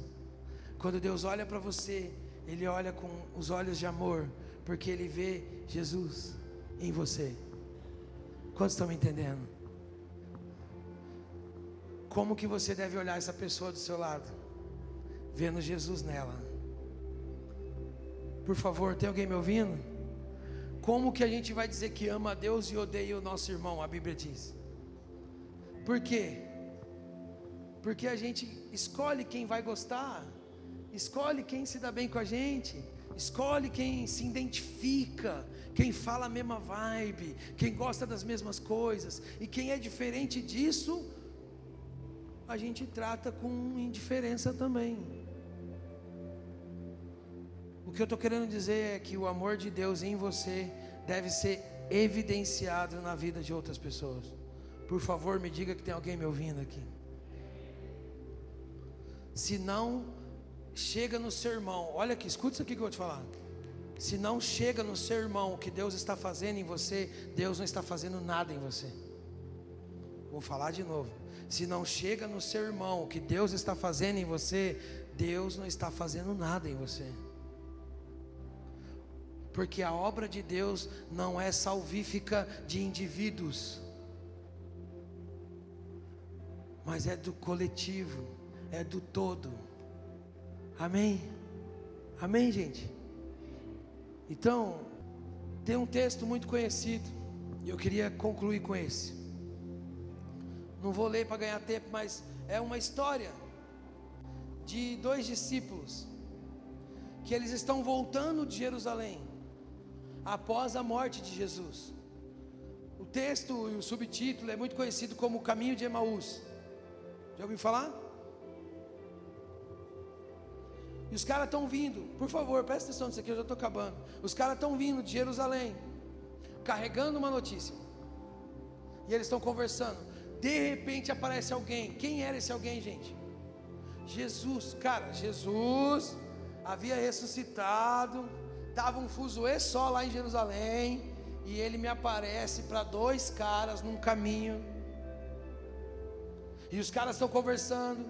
Quando Deus olha para você, Ele olha com os olhos de amor, porque Ele vê Jesus em você. Quantos estão me entendendo? Como que você deve olhar essa pessoa do seu lado? Vendo Jesus nela. Por favor, tem alguém me ouvindo? Como que a gente vai dizer que ama a Deus e odeia o nosso irmão? A Bíblia diz. Por quê? Porque a gente escolhe quem vai gostar, escolhe quem se dá bem com a gente, escolhe quem se identifica, quem fala a mesma vibe, quem gosta das mesmas coisas, e quem é diferente disso, a gente trata com indiferença também. Que eu estou querendo dizer é que o amor de Deus em você deve ser evidenciado na vida de outras pessoas. Por favor, me diga que tem alguém me ouvindo aqui. Se não chega no sermão, olha aqui, escuta isso aqui que eu vou te falar. Se não chega no seu irmão o que Deus está fazendo em você, Deus não está fazendo nada em você. Vou falar de novo. Se não chega no seu irmão o que Deus está fazendo em você, Deus não está fazendo nada em você porque a obra de Deus não é salvífica de indivíduos, mas é do coletivo, é do todo. Amém? Amém, gente? Então, tem um texto muito conhecido, e eu queria concluir com esse. Não vou ler para ganhar tempo, mas é uma história de dois discípulos que eles estão voltando de Jerusalém após a morte de Jesus. O texto e o subtítulo é muito conhecido como o Caminho de Emaús. Já ouviu falar? E os caras estão vindo, por favor, presta atenção nisso aqui, eu já estou acabando. Os caras estão vindo de Jerusalém, carregando uma notícia. E eles estão conversando. De repente aparece alguém. Quem era esse alguém, gente? Jesus, cara, Jesus havia ressuscitado Estava um fuzuê só lá em Jerusalém. E ele me aparece para dois caras num caminho. E os caras estão conversando.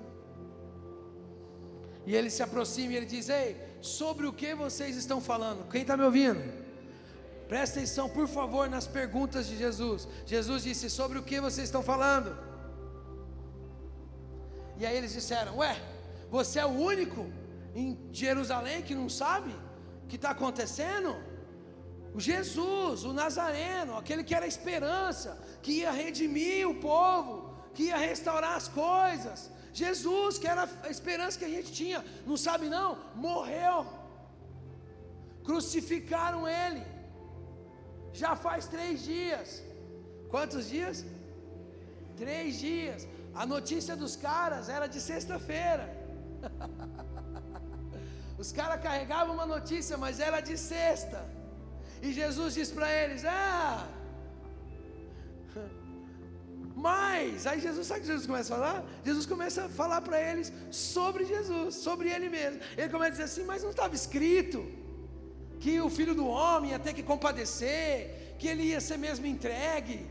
E ele se aproxima e ele diz: Ei, sobre o que vocês estão falando? Quem está me ouvindo? Presta atenção, por favor, nas perguntas de Jesus. Jesus disse: Sobre o que vocês estão falando? E aí eles disseram: Ué, você é o único em Jerusalém que não sabe que está acontecendo? O Jesus, o Nazareno, aquele que era a esperança, que ia redimir o povo, que ia restaurar as coisas. Jesus, que era a esperança que a gente tinha, não sabe não? Morreu. Crucificaram ele. Já faz três dias. Quantos dias? Três dias. A notícia dos caras era de sexta-feira. <laughs> Os caras carregavam uma notícia, mas era de sexta. E Jesus disse para eles: Ah, mas, aí Jesus, sabe o que Jesus começa a falar? Jesus começa a falar para eles sobre Jesus, sobre Ele mesmo. Ele começa a dizer assim: Mas não estava escrito que o filho do homem ia ter que compadecer, que ele ia ser mesmo entregue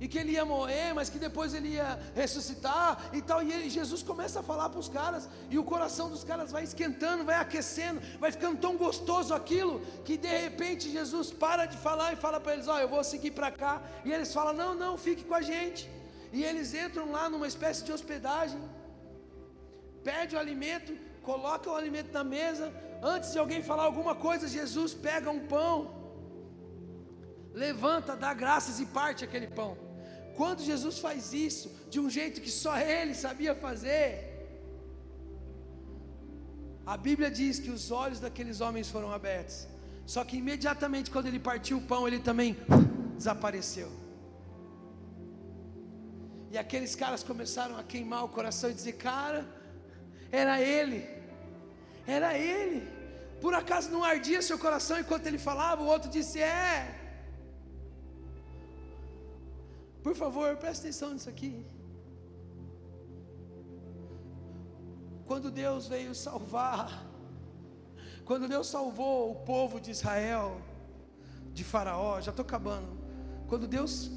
e que ele ia morrer, mas que depois ele ia ressuscitar e tal. E ele, Jesus começa a falar para os caras, e o coração dos caras vai esquentando, vai aquecendo, vai ficando tão gostoso aquilo, que de repente Jesus para de falar e fala para eles: Ó, oh, eu vou seguir para cá. E eles falam: Não, não, fique com a gente. E eles entram lá numa espécie de hospedagem, pede o alimento, coloca o alimento na mesa. Antes de alguém falar alguma coisa, Jesus pega um pão levanta, dá graças e parte aquele pão. Quando Jesus faz isso, de um jeito que só ele sabia fazer, a Bíblia diz que os olhos daqueles homens foram abertos. Só que imediatamente quando ele partiu o pão, ele também desapareceu. E aqueles caras começaram a queimar o coração e dizer: Cara, era ele, era ele. Por acaso não ardia seu coração enquanto ele falava? O outro disse: É. Por favor, preste atenção nisso aqui. Quando Deus veio salvar, quando Deus salvou o povo de Israel, de Faraó, já estou acabando. Quando Deus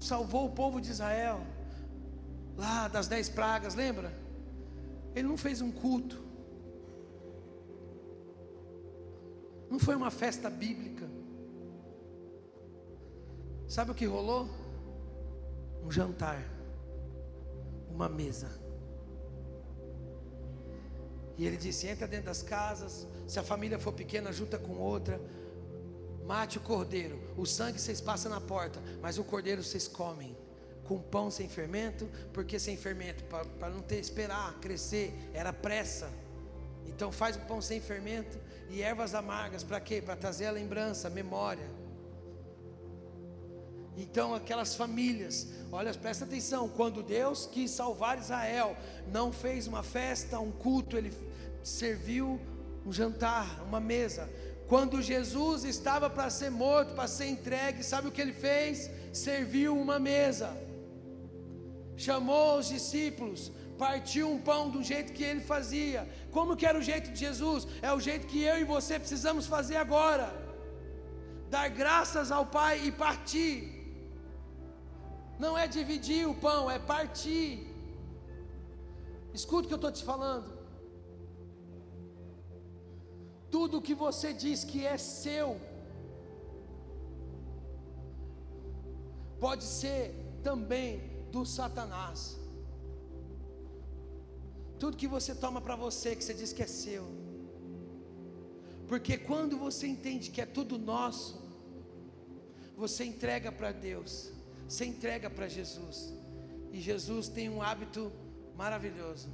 salvou o povo de Israel, lá das dez pragas, lembra? Ele não fez um culto, não foi uma festa bíblica. Sabe o que rolou? Um jantar, uma mesa. E ele disse: entra dentro das casas, se a família for pequena, junta com outra. Mate o cordeiro, o sangue vocês passam na porta, mas o cordeiro vocês comem com pão sem fermento, porque sem fermento, para não ter esperar crescer, era pressa. Então faz o pão sem fermento e ervas amargas, para quê? Para trazer a lembrança, a memória. Então, aquelas famílias, olha, presta atenção: quando Deus quis salvar Israel, não fez uma festa, um culto, ele serviu um jantar, uma mesa. Quando Jesus estava para ser morto, para ser entregue, sabe o que ele fez? Serviu uma mesa, chamou os discípulos, partiu um pão do jeito que ele fazia. Como que era o jeito de Jesus? É o jeito que eu e você precisamos fazer agora. Dar graças ao Pai e partir. Não é dividir o pão, é partir. Escuta o que eu estou te falando. Tudo que você diz que é seu, pode ser também do Satanás. Tudo que você toma para você, que você diz que é seu. Porque quando você entende que é tudo nosso, você entrega para Deus. Você entrega para Jesus. E Jesus tem um hábito maravilhoso.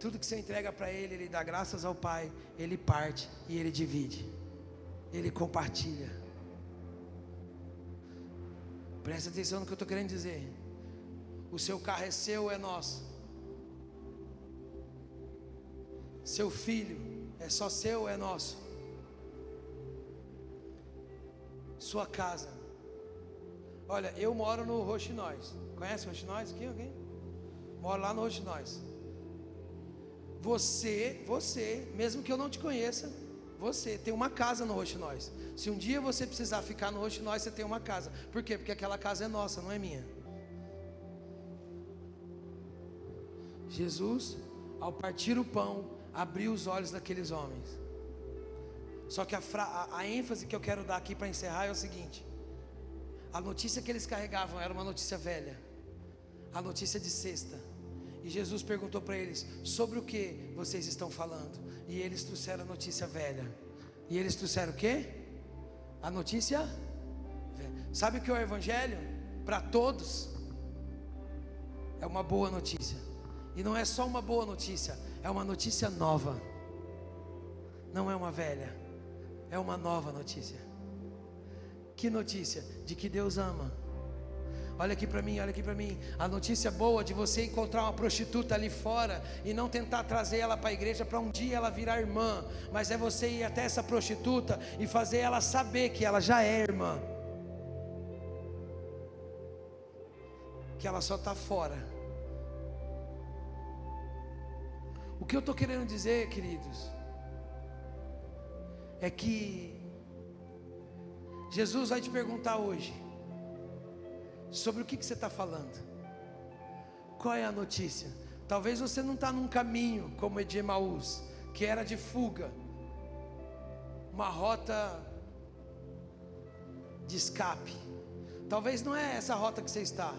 Tudo que você entrega para Ele, Ele dá graças ao Pai, Ele parte e Ele divide, Ele compartilha. Presta atenção no que eu estou querendo dizer. O seu carro é seu, é nosso. Seu filho é só seu, é nosso. Sua casa Olha, eu moro no Roxinóis. Conhece Roxinóis aqui alguém? Moro lá no Roxinóis. Você, você, mesmo que eu não te conheça, você tem uma casa no Roxinóis. Se um dia você precisar ficar no Roxinóis, você tem uma casa. Por quê? Porque aquela casa é nossa, não é minha. Jesus, ao partir o pão, abriu os olhos daqueles homens. Só que a, a, a ênfase que eu quero dar aqui para encerrar é o seguinte: a notícia que eles carregavam era uma notícia velha, a notícia de sexta. E Jesus perguntou para eles: sobre o que vocês estão falando? E eles trouxeram a notícia velha. E eles trouxeram o quê? A notícia velha. Sabe o que é o Evangelho? Para todos, é uma boa notícia. E não é só uma boa notícia, é uma notícia nova. Não é uma velha, é uma nova notícia. Que notícia? De que Deus ama. Olha aqui para mim, olha aqui para mim. A notícia boa de você encontrar uma prostituta ali fora e não tentar trazer ela para a igreja para um dia ela virar irmã, mas é você ir até essa prostituta e fazer ela saber que ela já é irmã. Que ela só está fora. O que eu estou querendo dizer, queridos, é que Jesus vai te perguntar hoje sobre o que, que você está falando. Qual é a notícia? Talvez você não está num caminho como Edemaús, que era de fuga, uma rota de escape. Talvez não é essa rota que você está,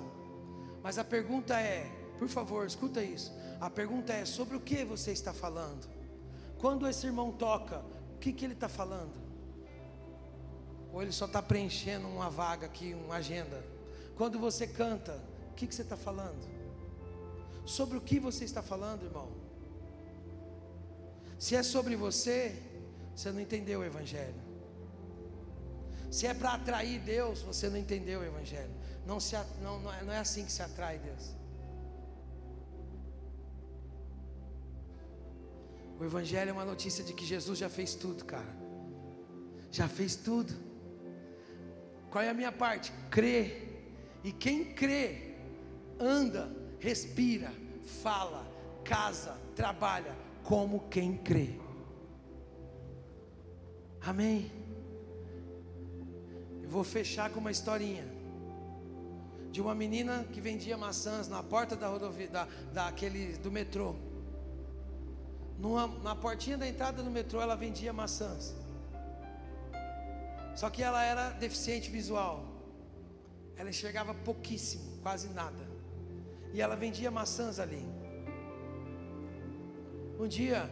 mas a pergunta é, por favor, escuta isso. A pergunta é sobre o que você está falando. Quando esse irmão toca, o que, que ele está falando? Ou ele só está preenchendo uma vaga aqui, uma agenda? Quando você canta, o que, que você está falando? Sobre o que você está falando, irmão? Se é sobre você, você não entendeu o Evangelho. Se é para atrair Deus, você não entendeu o Evangelho. Não, se, não, não, é, não é assim que se atrai Deus. O Evangelho é uma notícia de que Jesus já fez tudo, cara. Já fez tudo. Qual é a minha parte? Crer. E quem crê, anda, respira, fala, casa, trabalha como quem crê. Amém. Eu vou fechar com uma historinha de uma menina que vendia maçãs na porta da rodovia, da, daquele, do metrô. Numa, na portinha da entrada do metrô, ela vendia maçãs. Só que ela era deficiente visual. Ela enxergava pouquíssimo, quase nada. E ela vendia maçãs ali. Um dia,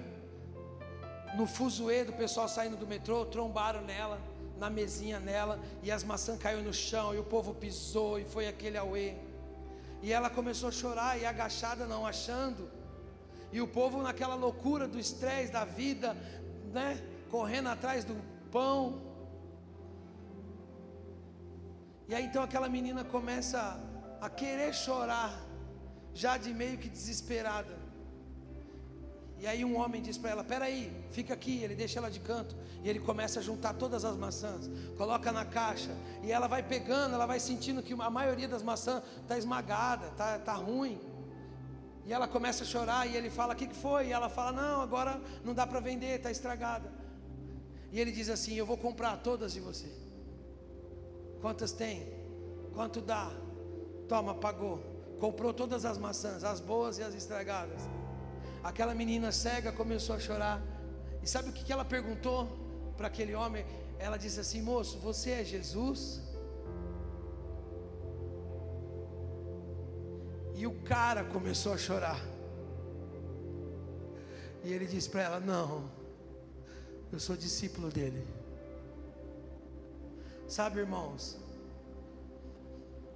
no fuzuê do pessoal saindo do metrô, trombaram nela, na mesinha nela, e as maçãs caíram no chão, e o povo pisou, e foi aquele auê. E ela começou a chorar, e agachada não achando. E o povo naquela loucura do estresse da vida, né? Correndo atrás do pão, e aí então aquela menina começa a querer chorar, já de meio que desesperada. E aí um homem diz para ela: "Peraí, fica aqui". Ele deixa ela de canto e ele começa a juntar todas as maçãs, coloca na caixa e ela vai pegando, ela vai sentindo que a maioria das maçãs está esmagada, tá tá ruim. E ela começa a chorar e ele fala: "O que, que foi?" E ela fala: "Não, agora não dá para vender, está estragada". E ele diz assim: "Eu vou comprar todas de você". Quantas tem? Quanto dá? Toma, pagou. Comprou todas as maçãs, as boas e as estragadas. Aquela menina cega começou a chorar. E sabe o que ela perguntou para aquele homem? Ela disse assim: Moço, você é Jesus? E o cara começou a chorar. E ele disse para ela: Não, eu sou discípulo dele. Sabe, irmãos,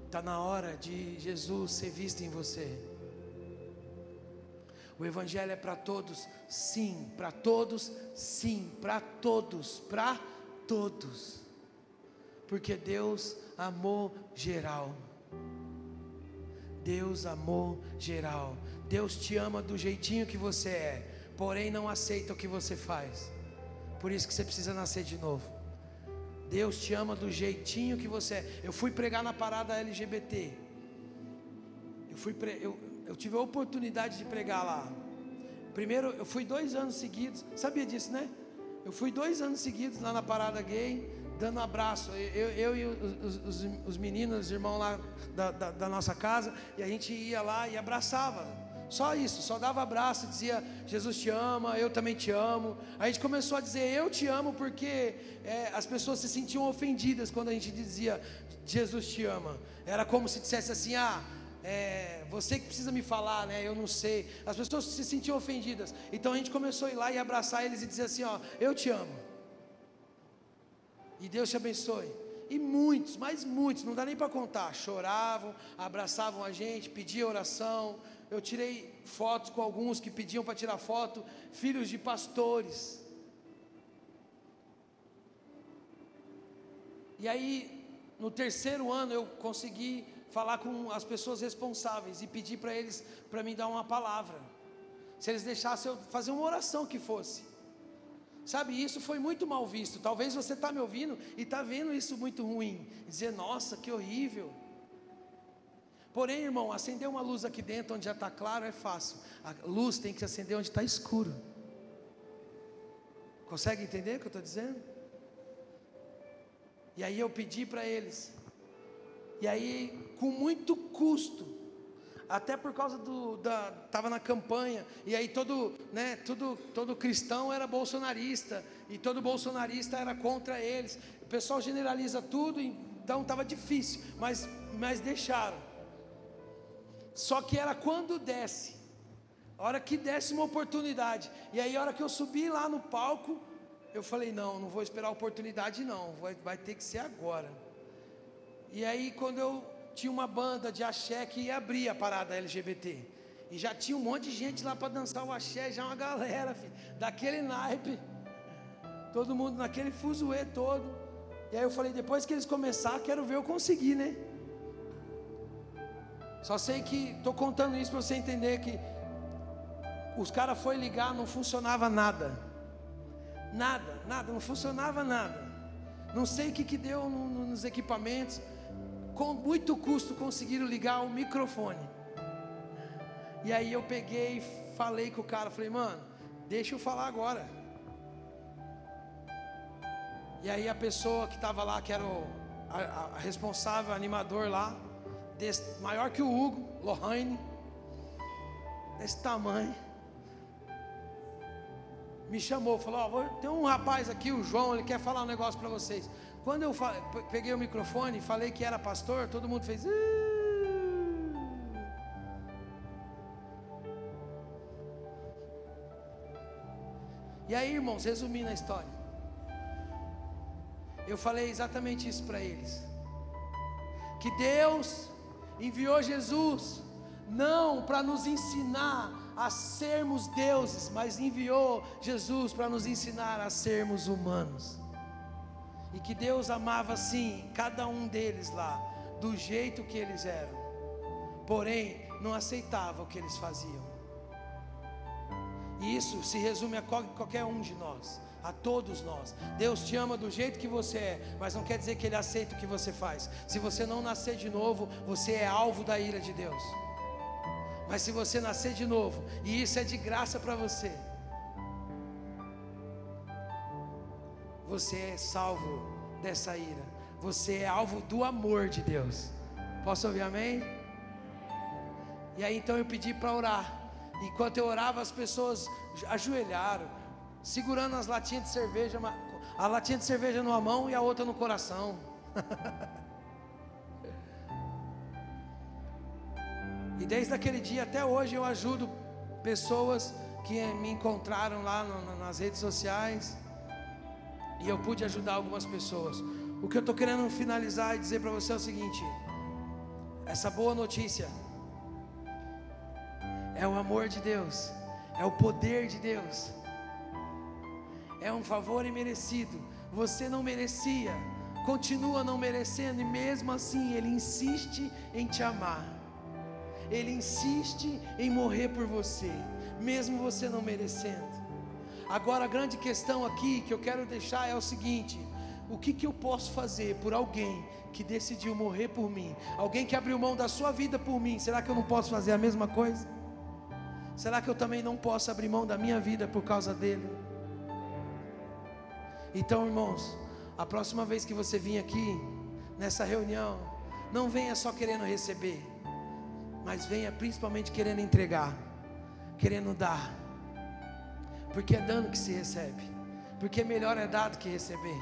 está na hora de Jesus ser visto em você. O Evangelho é para todos, sim, para todos, sim, para todos, para todos, porque Deus amou geral. Deus amou geral. Deus te ama do jeitinho que você é, porém não aceita o que você faz. Por isso que você precisa nascer de novo. Deus te ama do jeitinho que você é. Eu fui pregar na parada LGBT. Eu, fui pre... eu, eu tive a oportunidade de pregar lá. Primeiro, eu fui dois anos seguidos. Sabia disso, né? Eu fui dois anos seguidos lá na parada gay, dando abraço. Eu, eu e os, os, os, meninos, os irmãos lá da, da, da nossa casa, e a gente ia lá e abraçava. Só isso, só dava abraço, dizia Jesus te ama, eu também te amo. A gente começou a dizer eu te amo porque é, as pessoas se sentiam ofendidas quando a gente dizia Jesus te ama. Era como se dissesse assim: ah, é, você que precisa me falar, né? Eu não sei. As pessoas se sentiam ofendidas. Então a gente começou a ir lá e abraçar eles e dizer assim: Ó, eu te amo. E Deus te abençoe. E muitos, mas muitos, não dá nem para contar, choravam, abraçavam a gente, pediam oração. Eu tirei fotos com alguns que pediam para tirar foto, filhos de pastores. E aí, no terceiro ano, eu consegui falar com as pessoas responsáveis e pedir para eles para me dar uma palavra. Se eles deixassem eu fazer uma oração que fosse. Sabe, isso foi muito mal visto. Talvez você está me ouvindo e está vendo isso muito ruim. Dizer, nossa, que horrível. Porém, irmão, acender uma luz aqui dentro onde já está claro é fácil. A luz tem que acender onde está escuro. Consegue entender o que eu estou dizendo? E aí eu pedi para eles. E aí, com muito custo, até por causa do da tava na campanha e aí todo né todo todo cristão era bolsonarista e todo bolsonarista era contra eles. O pessoal generaliza tudo então estava difícil mas mas deixaram. Só que era quando desce a hora que desce uma oportunidade e aí a hora que eu subi lá no palco eu falei não não vou esperar a oportunidade não vai, vai ter que ser agora. E aí quando eu tinha uma banda de axé que ia abrir a parada LGBT. E já tinha um monte de gente lá para dançar o axé, já uma galera, filho, daquele naipe. Todo mundo naquele fuzuê todo. E aí eu falei, depois que eles começar, quero ver eu conseguir, né? Só sei que estou contando isso para você entender que os caras foi ligar, não funcionava nada. Nada, nada, não funcionava nada. Não sei o que, que deu no, no, nos equipamentos com muito custo conseguiram ligar o microfone. E aí eu peguei e falei com o cara, falei, mano, deixa eu falar agora. E aí a pessoa que estava lá, que era o a, a responsável, animador lá, desse, maior que o Hugo, Lohane, desse tamanho, me chamou, falou, ó, tem um rapaz aqui, o João, ele quer falar um negócio para vocês. Quando eu peguei o microfone e falei que era pastor, todo mundo fez. E aí, irmãos, resumindo a história, eu falei exatamente isso para eles: que Deus enviou Jesus não para nos ensinar a sermos deuses, mas enviou Jesus para nos ensinar a sermos humanos. E que Deus amava sim cada um deles lá, do jeito que eles eram. Porém, não aceitava o que eles faziam. E isso se resume a qualquer um de nós, a todos nós. Deus te ama do jeito que você é, mas não quer dizer que Ele aceita o que você faz. Se você não nascer de novo, você é alvo da ira de Deus. Mas se você nascer de novo, e isso é de graça para você, você é salvo dessa ira. Você é alvo do amor de Deus. Posso ouvir amém? E aí então eu pedi para orar. Enquanto eu orava, as pessoas ajoelharam, segurando as latinhas de cerveja, a latinha de cerveja numa mão e a outra no coração. <laughs> e desde aquele dia até hoje eu ajudo pessoas que me encontraram lá no, nas redes sociais e eu pude ajudar algumas pessoas. O que eu estou querendo finalizar e dizer para você é o seguinte: essa boa notícia é o amor de Deus, é o poder de Deus, é um favor imerecido. Você não merecia, continua não merecendo, e mesmo assim Ele insiste em te amar, Ele insiste em morrer por você, mesmo você não merecendo. Agora a grande questão aqui que eu quero deixar é o seguinte: o que, que eu posso fazer por alguém que decidiu morrer por mim? Alguém que abriu mão da sua vida por mim, será que eu não posso fazer a mesma coisa? Será que eu também não posso abrir mão da minha vida por causa dele? Então, irmãos, a próxima vez que você vir aqui, nessa reunião, não venha só querendo receber, mas venha principalmente querendo entregar, querendo dar porque é dando que se recebe, porque melhor é dado que receber.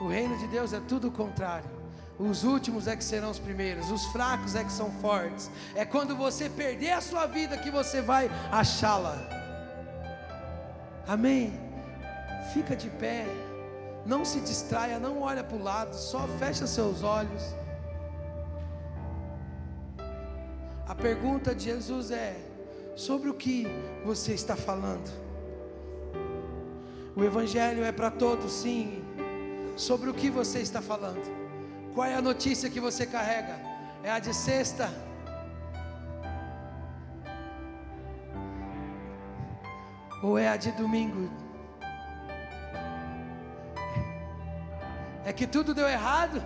O reino de Deus é tudo o contrário. Os últimos é que serão os primeiros, os fracos é que são fortes. É quando você perder a sua vida que você vai achá-la. Amém? Fica de pé, não se distraia, não olha para o lado, só fecha seus olhos. A pergunta de Jesus é: sobre o que você está falando? O Evangelho é para todos, sim. Sobre o que você está falando? Qual é a notícia que você carrega? É a de sexta? Ou é a de domingo? É que tudo deu errado?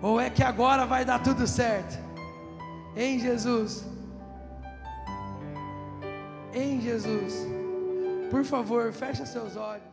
Ou é que agora vai dar tudo certo? Em Jesus. Em Jesus. Por favor, feche seus olhos.